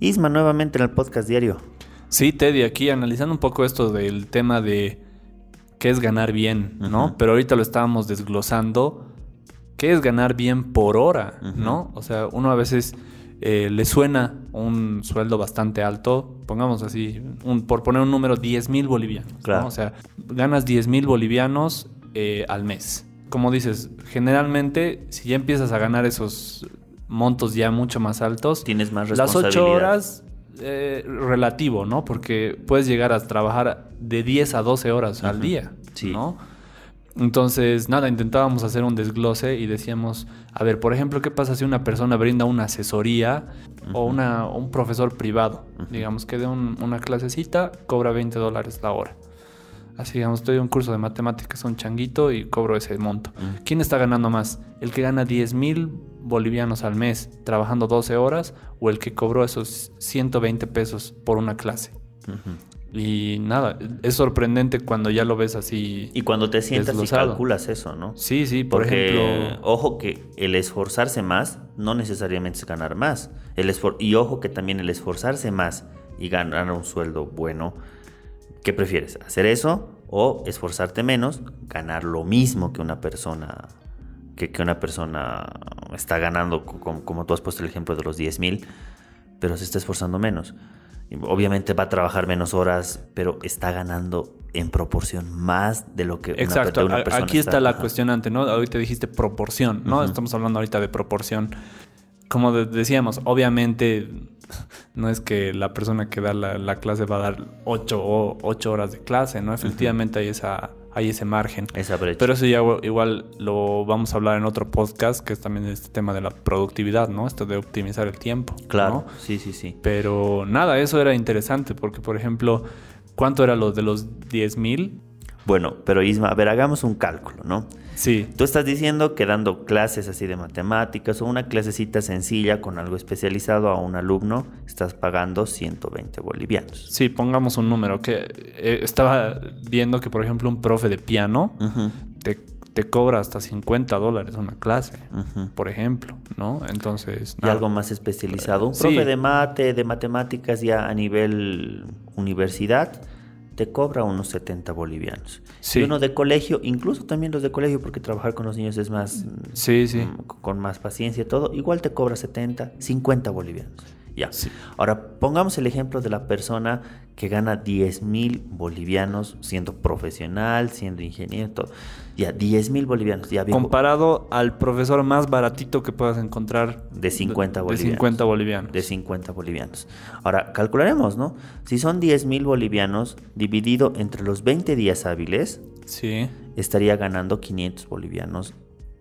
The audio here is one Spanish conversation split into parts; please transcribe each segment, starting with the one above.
Isma, nuevamente en el podcast diario. Sí, Teddy, aquí analizando un poco esto del tema de qué es ganar bien, ¿no? Pero ahorita lo estábamos desglosando. ¿Qué es ganar bien por hora, no? O sea, uno a veces eh, le suena un sueldo bastante alto, pongamos así, un- por poner un número, 10 mil bolivianos, ¿no? Claro. O sea, ganas 10 mil bolivianos eh, al mes. Como dices, generalmente, si ya empiezas a ganar esos montos ya mucho más altos, Tienes más las responsabilidad. 8 horas, eh, relativo, ¿no? Porque puedes llegar a trabajar de 10 a 12 horas al día, Sí. ¿no? Entonces, nada, intentábamos hacer un desglose y decíamos, a ver, por ejemplo, ¿qué pasa si una persona brinda una asesoría o una, un profesor privado? Digamos que de un- una clasecita cobra 20 dólares la hora. Así, digamos, estoy en un curso de matemáticas, un changuito y cobro ese monto. ¿Quién está ganando más? ¿El que gana 10 mil bolivianos al mes trabajando 12 horas o el que cobró esos 120 pesos por una clase? Y nada, es sorprendente cuando ya lo ves así. Y cuando te sientas y calculas eso, ¿no? Sí, sí, por Porque, ejemplo. ojo que el esforzarse más no necesariamente es ganar más. El esfor- y ojo que también el esforzarse más y ganar un sueldo bueno, ¿qué prefieres? ¿Hacer eso o esforzarte menos, ganar lo mismo que una persona que, que una persona está ganando, co- como, como tú has puesto el ejemplo de los 10 mil, pero se está esforzando menos? Obviamente va a trabajar menos horas, pero está ganando en proporción más de lo que una, Exacto, de una a- persona aquí está la ajá. cuestionante, ¿no? Ahorita dijiste proporción, ¿no? Estamos hablando ahorita de proporción. Como de- decíamos, obviamente no es que la persona que da la, la clase va a dar ocho, o- ocho horas de clase, ¿no? Efectivamente hay, esa, hay ese margen. Esa brecha. Pero eso ya igual lo vamos a hablar en otro podcast, que es también este tema de la productividad, ¿no? Esto de optimizar el tiempo. claro, ¿no? sí, sí, sí. Pero nada, eso era interesante, porque por ejemplo, ¿cuánto era lo de los 10 mil? Bueno, pero Isma, a ver, hagamos un cálculo, ¿no? Sí, Tú estás diciendo que dando clases así de matemáticas o una clasecita sencilla con algo especializado a un alumno, estás pagando 120 bolivianos. Sí, pongamos un número. Que eh, estaba viendo que, por ejemplo, un profe de piano te, te cobra hasta 50 dólares una clase, por ejemplo, ¿no? Entonces, Y algo más especializado. Un Sí. profe de mate, de matemáticas ya a nivel universidad, te cobra unos 70 bolivianos. Sí. Y uno de colegio, incluso también los de colegio, porque trabajar con los niños es más... Sí, sí. mm, con más paciencia y todo, igual te cobra 70, 50 bolivianos. Ya. Sí. Ahora, pongamos el ejemplo de la persona que gana 10 mil bolivianos siendo profesional, siendo ingeniero, todo. Ya, 10 mil bolivianos. Ya, viejo, Comparado al profesor más baratito que puedas encontrar. De 50 de, bolivianos. 50 bolivianos. de 50 bolivianos. Ahora, calcularemos, ¿no? Si son 10 mil bolivianos dividido entre los 20 días hábiles, Sí, estaría ganando 500 bolivianos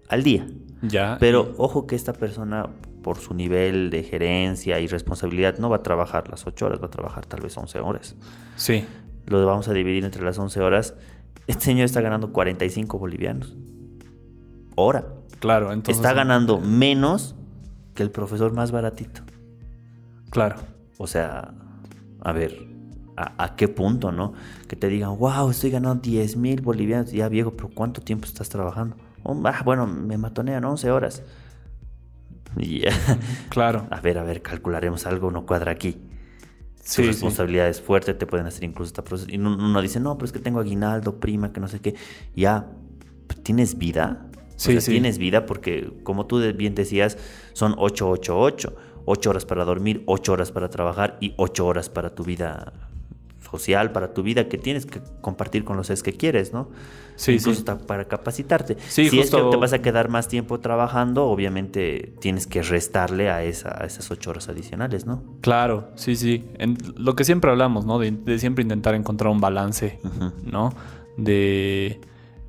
al día. ya. Pero ojo que esta persona, por su nivel de gerencia y responsabilidad, no va a trabajar las 8 horas, va a trabajar tal vez 11 horas. Sí, Lo vamos a dividir entre las 11 horas. Este señor está ganando 45 bolivianos. Hora. claro. Entonces, está ganando menos que el profesor más baratito. Claro. O sea, a ver, ¿a, a qué punto, no? Que te digan, wow, estoy ganando 10 mil bolivianos. Ya viejo, pero ¿cuánto tiempo estás trabajando? "Oh, ah, bueno, me matonean 11 horas. Y ya. Claro. A ver, a ver, calcularemos algo, no cuadra aquí. Sí, Su sí. responsabilidad es fuerte, te pueden hacer incluso esta proceso. Y uno, uno dice, no, pero es que tengo aguinaldo, prima, que no sé qué. Ya, ¿tienes vida? Sí, o sea, tienes vida porque, como tú bien decías, son 8, 8, 8. 8 horas para dormir, 8 horas para trabajar y 8 horas para tu vida social, para tu vida que tienes que compartir con los seres que quieres, ¿no? Sí, Incluso sí. para capacitarte. Sí, si es que te vas a quedar más tiempo trabajando, obviamente tienes que restarle a, esa, a esas 8 horas adicionales, ¿no? Claro, sí, sí. En lo que siempre hablamos, ¿no? De, de siempre intentar encontrar un balance. ¿no? De,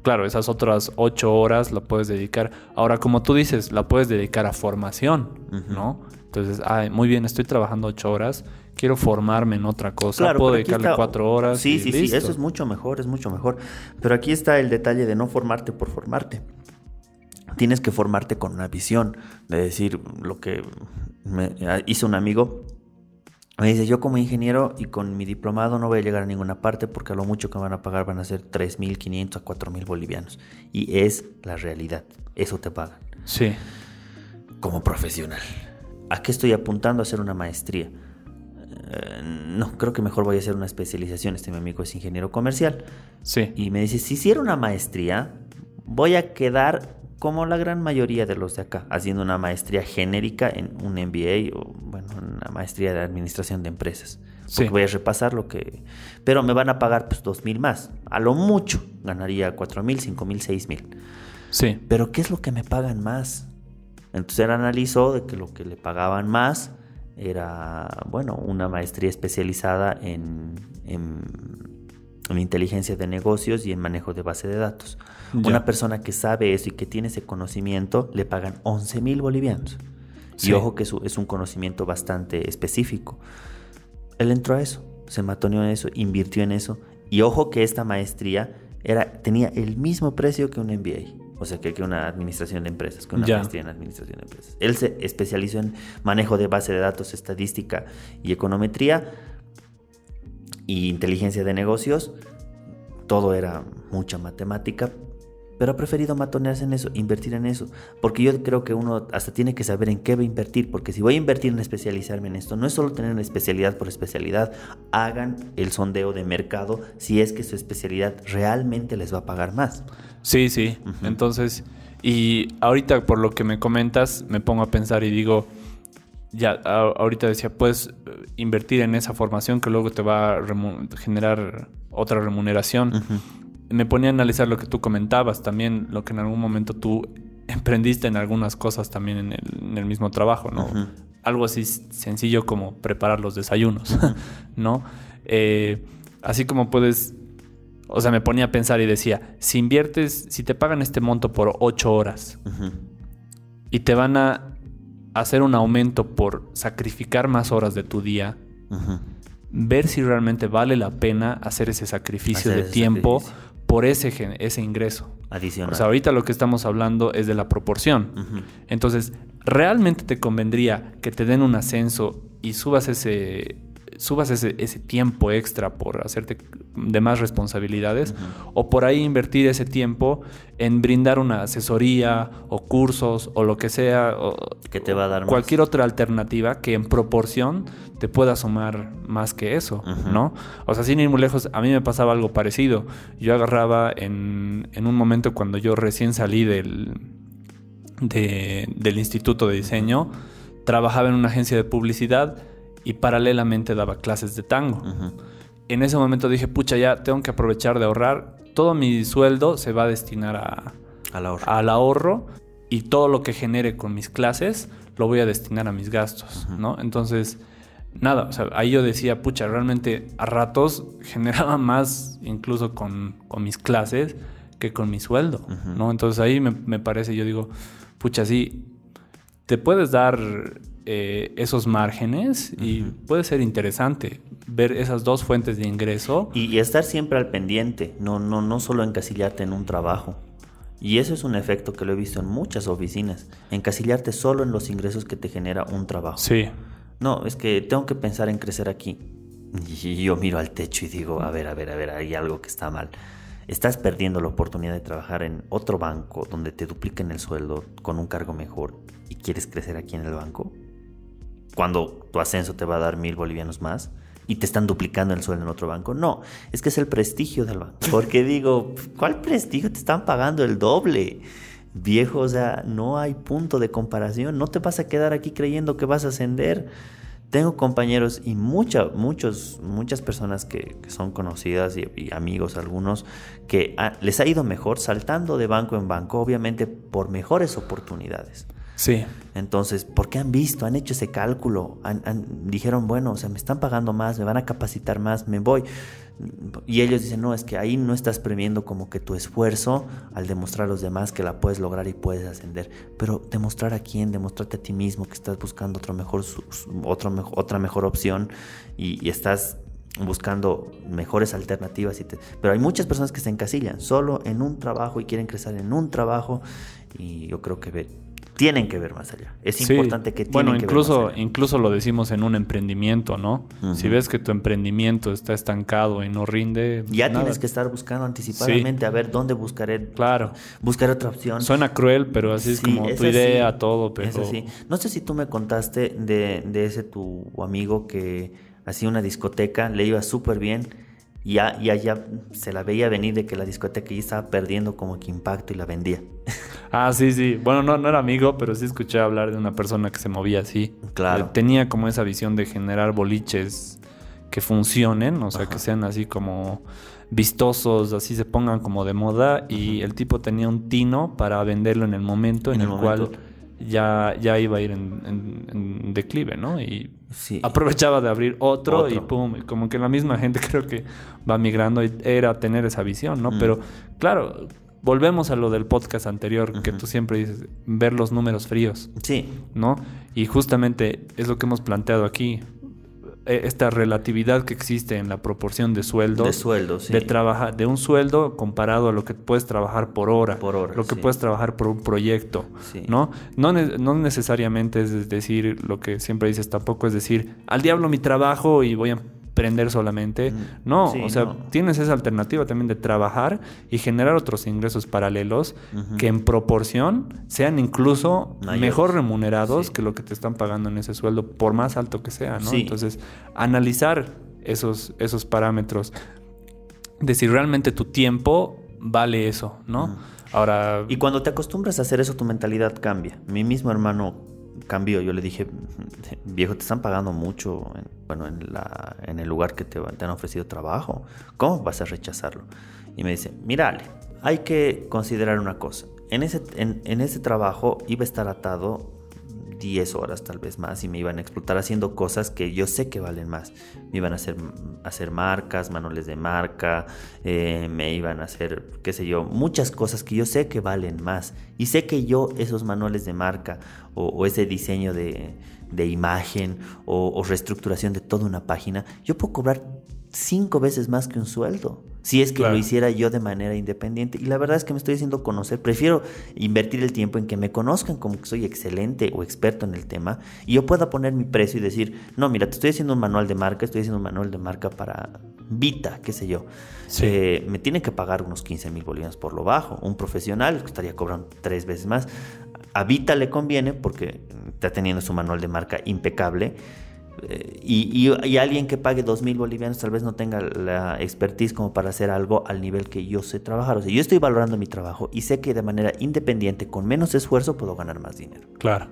claro, esas otras ocho horas la puedes dedicar. Ahora, como tú dices, la puedes dedicar a formación. ¿no? Entonces, ay, muy bien, estoy trabajando ocho horas, quiero formarme en otra cosa, Claro, puedo dedicarle está- cuatro horas. Sí, y sí, sí, eso es mucho mejor, es mucho mejor. Pero aquí está el detalle de no formarte por formarte. Tienes que formarte con una visión, de decir lo que me hizo un amigo. Me dice, yo como ingeniero y con mi diplomado no voy a llegar a ninguna parte porque a lo mucho que me van a pagar van a ser 3.500 a 4.000 bolivianos. Y es la realidad, eso te pagan Sí, como profesional. ¿A qué estoy apuntando a hacer una maestría? eh, no, creo que mejor voy a hacer una especialización. Este mi amigo es ingeniero comercial. Sí. Y me dice, si hiciera una maestría, voy a quedar como la gran mayoría de los de acá, haciendo una maestría genérica en un MBA o, bueno, una maestría de administración de empresas. Porque Sí. voy a repasar lo que... Pero me van a pagar pues dos mil más. A lo mucho ganaría cuatro mil, cinco mil, seis mil. Sí. Pero ¿qué es lo que me pagan más? Entonces él analizó de que lo que le pagaban más era, bueno, una maestría especializada en, en, en inteligencia de negocios y en manejo de base de datos. Ya. Una persona que sabe eso y que tiene ese conocimiento le pagan 11 mil bolivianos. Sí. Y ojo que es un conocimiento bastante específico. Él entró a eso, se matoneó en eso, invirtió en eso. Y ojo que esta maestría era, tenía el mismo precio que un MBA. O sea, que, que una administración de empresas, que una Ya. maestría en administración de empresas. Él se especializó en manejo de base de datos, estadística y econometría y inteligencia de negocios. Todo era mucha matemática, pero ha preferido matonearse en eso, invertir en eso. Porque yo creo que uno hasta tiene que saber en qué va a invertir. Porque si voy a invertir en especializarme en esto, no es solo tener una especialidad por especialidad. Hagan el sondeo de mercado si es que su especialidad realmente les va a pagar más. Sí, sí. Entonces, y ahorita por lo que me comentas, me pongo a pensar y digo, ya, ahorita decía, puedes eh, invertir en esa formación que luego te va a generar otra remuneración. Me ponía a analizar lo que tú comentabas, también lo que en algún momento tú emprendiste en algunas cosas también en el, en el mismo trabajo, ¿no? Algo así sencillo como preparar los desayunos, ¿no? Eh, así como puedes, o sea, me ponía a pensar y decía, si inviertes, si te pagan este monto por ocho horas y te van a hacer un aumento por sacrificar más horas de tu día, ver si realmente vale la pena hacer ese sacrificio Hacer de ese tiempo sacrificio. por ese, ese ingreso. Adicional. O sea, ahorita lo que estamos hablando es de la proporción. Entonces, ¿realmente te convendría que te den un ascenso y subas ese, subas ese, ese tiempo extra por hacerte de más responsabilidades? O por ahí invertir ese tiempo en brindar una asesoría o cursos o lo que sea, o que te va a dar más. cualquier otra alternativa que en proporción te pueda sumar más que eso. ¿no? O sea, sin ir muy lejos, a mí me pasaba algo parecido. Yo agarraba en, en un momento cuando yo recién salí del, de- del instituto de diseño, trabajaba en una agencia de publicidad y paralelamente daba clases de tango. En ese momento dije, pucha, ya tengo que aprovechar de ahorrar. Todo mi sueldo se va a destinar a, Al ahorro. al ahorro y todo lo que genere con mis clases lo voy a destinar a mis gastos, ¿no? Entonces, nada, o sea, ahí yo decía, pucha, realmente a ratos generaba más incluso con, con mis clases que con mi sueldo, ¿no? Entonces ahí me, me parece, yo digo, pucha, sí, te puedes dar eh, esos márgenes y puede ser interesante ver esas dos fuentes de ingreso. Y, y estar siempre al pendiente, no, no, no solo encasillarte en un trabajo. Y eso es un efecto que lo he visto en muchas oficinas, encasillarte solo en los ingresos que te genera un trabajo. Sí, No, es que tengo que pensar en crecer aquí. Y yo miro al techo y digo, a ver, a ver, a ver, hay algo que está mal. Estás perdiendo la oportunidad de trabajar en otro banco donde te dupliquen el sueldo con un cargo mejor y quieres crecer aquí en el banco. Cuando tu ascenso te va a dar mil bolivianos más y te están duplicando el sueldo en otro banco. No, es que es el prestigio del banco. Porque digo, ¿cuál prestigio? Te están pagando el doble. Viejo, o sea, no hay punto de comparación. No te vas a quedar aquí creyendo que vas a ascender. Tengo compañeros y mucha, muchos, muchas personas que, que son conocidas y, y amigos algunos que les ha ido mejor saltando de banco en banco, obviamente por mejores oportunidades. Sí, Entonces, ¿por qué han visto? Han hecho ese cálculo. Han- dijeron, bueno, o sea, me están pagando más, me van a capacitar más, me voy. Y ellos dicen, no, es que ahí no estás premiando como que tu esfuerzo al demostrar a los demás que la puedes lograr y puedes ascender. Pero demostrar a quién, demostrarte a ti mismo que estás buscando otro mejor, otro otra mejor opción y, estás buscando mejores alternativas. Y te- Pero hay muchas personas que se encasillan solo en un trabajo y quieren crecer en un trabajo y yo creo que tienen que ver más allá. Es Sí. importante que tienen Bueno, que ver incluso, más allá. incluso lo decimos en un emprendimiento, ¿no? Si ves que tu emprendimiento está estancado y no rinde, Ya nada. tienes que estar buscando anticipadamente a ver dónde buscaré. Claro. Buscaré otra opción. Suena cruel, pero así es Sí, como tu idea, todo, pero... Es así. No sé si tú me contaste de, de ese tu amigo que hacía una discoteca, le iba súper bien. Y ya, ya, ya se la veía venir de que la discoteca ya estaba perdiendo como que impacto y la vendía. Ah, sí, sí. Bueno, no, no era amigo, pero sí escuché hablar de una persona que se movía así. Claro. Eh, Tenía como esa visión de generar boliches que funcionen, o sea, que sean así como vistosos, así se pongan como de moda. Y el tipo tenía un tino para venderlo en el momento en, En el, el cual. Ya, ya iba a ir en, en- en declive, ¿no? Y Sí. aprovechaba de abrir otro, y pum, como que la misma gente creo que va migrando y era tener esa visión, ¿no? Mm. Pero claro, volvemos a lo del podcast anterior, que tú siempre dices, ver los números fríos, Sí, ¿no? Y justamente es lo que hemos planteado aquí, esta relatividad que existe en la proporción de sueldos. de sueldo, sí. De trabajar, de un sueldo comparado a lo que puedes trabajar por hora, Por hora, lo que sí. puedes trabajar por un proyecto, Sí. ¿no? No, ne- no necesariamente es decir lo que siempre dices, tampoco es decir, al diablo mi trabajo y voy a emprender solamente. Mm, No, sí, o sea, no. tienes esa alternativa también de trabajar y generar otros ingresos paralelos que en proporción sean incluso Mayores. mejor remunerados Sí. que lo que te están pagando en ese sueldo, por más alto que sea, ¿no? Sí. Entonces, analizar esos, esos parámetros de si realmente tu tiempo vale eso, ¿no? Ahora, Y cuando te acostumbras a hacer eso, tu mentalidad cambia. Mi mismo hermano cambió. Yo le dije, viejo, te están pagando mucho en, bueno, en, la, en el lugar que te, te han ofrecido trabajo. ¿Cómo vas a rechazarlo? Y me dice, mira, Ale, hay que considerar una cosa. En ese, en, en ese trabajo iba a estar atado 10 horas tal vez más y me iban a explotar haciendo cosas que yo sé que valen más. Me iban a hacer, hacer marcas, manuales de marca, eh, me iban a hacer, qué sé yo, muchas cosas que yo sé que valen más. Y sé que yo esos manuales de marca o, ese diseño de, de imagen o, o reestructuración de toda una página, yo puedo cobrar cinco veces más que un sueldo. Si es que Claro. lo hiciera yo de manera independiente. Y la verdad es que me estoy haciendo conocer. Prefiero invertir el tiempo en que me conozcan como que soy excelente o experto en el tema. Y yo pueda poner mi precio y decir, no, mira, te estoy haciendo un manual de marca, estoy haciendo un manual de marca para Vita, qué sé yo. Sí. Eh, me tienen que pagar unos 15 mil bolivianos por lo bajo. Un profesional estaría cobrando tres veces más. A Vita le conviene porque está teniendo su manual de marca impecable. Y, y- y alguien que pague dos mil bolivianos tal vez no tenga la expertise como para hacer algo al nivel que yo sé trabajar. O sea, yo estoy valorando mi trabajo y sé que de manera independiente, con menos esfuerzo, puedo ganar más dinero. claro.